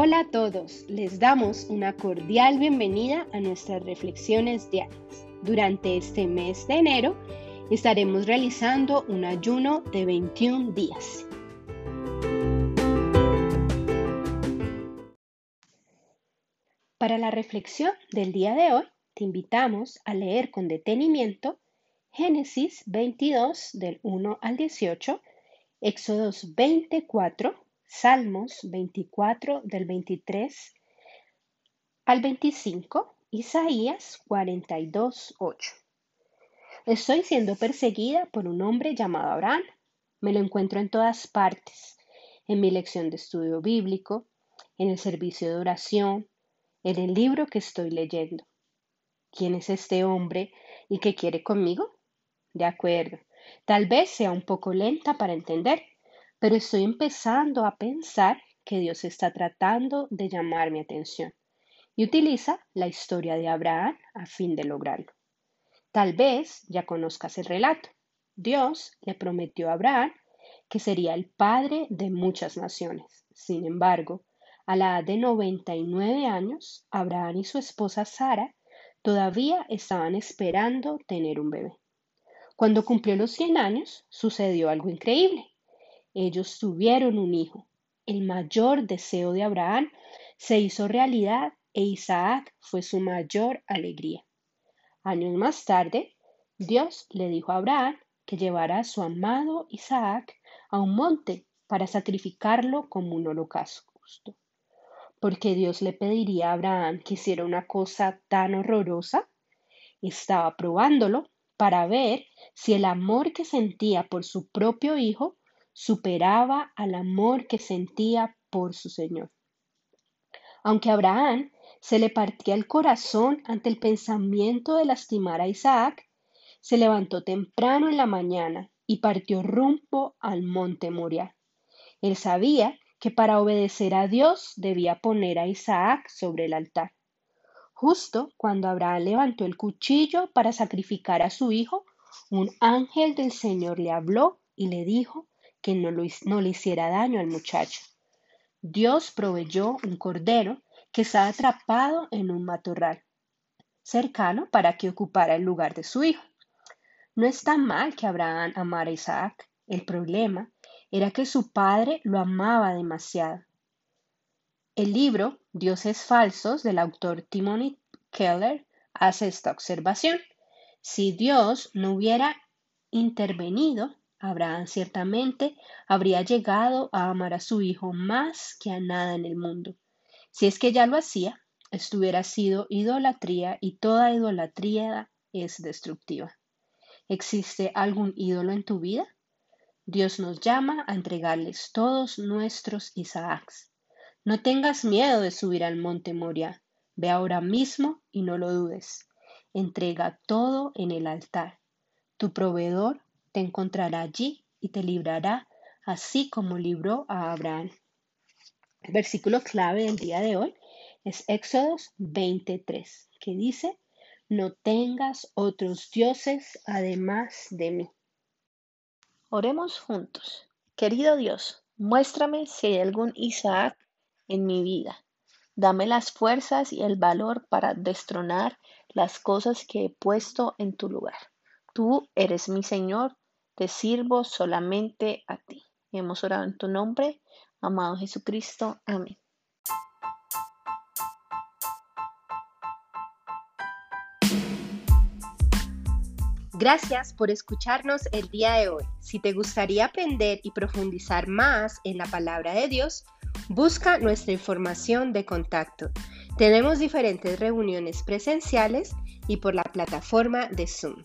Hola a todos, les damos una cordial bienvenida a nuestras reflexiones diarias. Durante este mes de enero estaremos realizando un ayuno de 21 días. Para la reflexión del día de hoy, te invitamos a leer con detenimiento Génesis 22 del 1 al 18, Éxodos 24, Salmos 24 del 23 al 25, Isaías 42, 8. Estoy siendo perseguida por un hombre llamado Abraham. Me lo encuentro en todas partes, en mi lección de estudio bíblico, en el servicio de oración, en el libro que estoy leyendo. ¿Quién es este hombre y qué quiere conmigo? De acuerdo, tal vez sea un poco lenta para entender, pero estoy empezando a pensar que Dios está tratando de llamar mi atención y utiliza la historia de Abraham a fin de lograrlo. Tal vez ya conozcas el relato. Dios le prometió a Abraham que sería el padre de muchas naciones. Sin embargo, a la edad de 99 años, Abraham y su esposa Sara todavía estaban esperando tener un bebé. Cuando cumplió los 100 años, sucedió algo increíble. Ellos tuvieron un hijo. El mayor deseo de Abraham se hizo realidad e Isaac fue su mayor alegría. Años más tarde, Dios le dijo a Abraham que llevara a su amado Isaac a un monte para sacrificarlo como un holocausto. Porque Dios le pediría a Abraham que hiciera una cosa tan horrorosa? Estaba probándolo para ver si el amor que sentía por su propio hijo superaba al amor que sentía por su Señor. Aunque Abraham se le partía el corazón ante el pensamiento de lastimar a Isaac, se levantó temprano en la mañana y partió rumbo al monte Moria. Él sabía que para obedecer a Dios debía poner a Isaac sobre el altar. Justo cuando Abraham levantó el cuchillo para sacrificar a su hijo, un ángel del Señor le habló y le dijo que no, le hiciera daño al muchacho. Dios proveyó un cordero que estaba atrapado en un matorral cercano para que ocupara el lugar de su hijo. No está mal que Abraham amara a Isaac. El problema era que su padre lo amaba demasiado. El libro Dioses Falsos del autor Timothy Keller hace esta observación. Si Dios no hubiera intervenido, Abraham ciertamente habría llegado a amar a su hijo más que a nada en el mundo. Si es que ya lo hacía, esto hubiera sido idolatría y toda idolatría es destructiva. ¿Existe algún ídolo en tu vida? Dios nos llama a entregarles todos nuestros Isaacs. No tengas miedo de subir al monte Moria. Ve ahora mismo y no lo dudes. Entrega todo en el altar. Tu proveedor te encontrará allí y te librará, así como libró a Abraham. El versículo clave del día de hoy es Éxodos 23, que dice, no tengas otros dioses además de mí. Oremos juntos. Querido Dios, muéstrame si hay algún Isaac en mi vida. Dame las fuerzas y el valor para destronar las cosas que he puesto en tu lugar. Tú eres mi Señor, te sirvo solamente a ti. Hemos orado en tu nombre, amado Jesucristo. Amén. Gracias por escucharnos el día de hoy. Si te gustaría aprender y profundizar más en la palabra de Dios, busca nuestra información de contacto. Tenemos diferentes reuniones presenciales y por la plataforma de Zoom.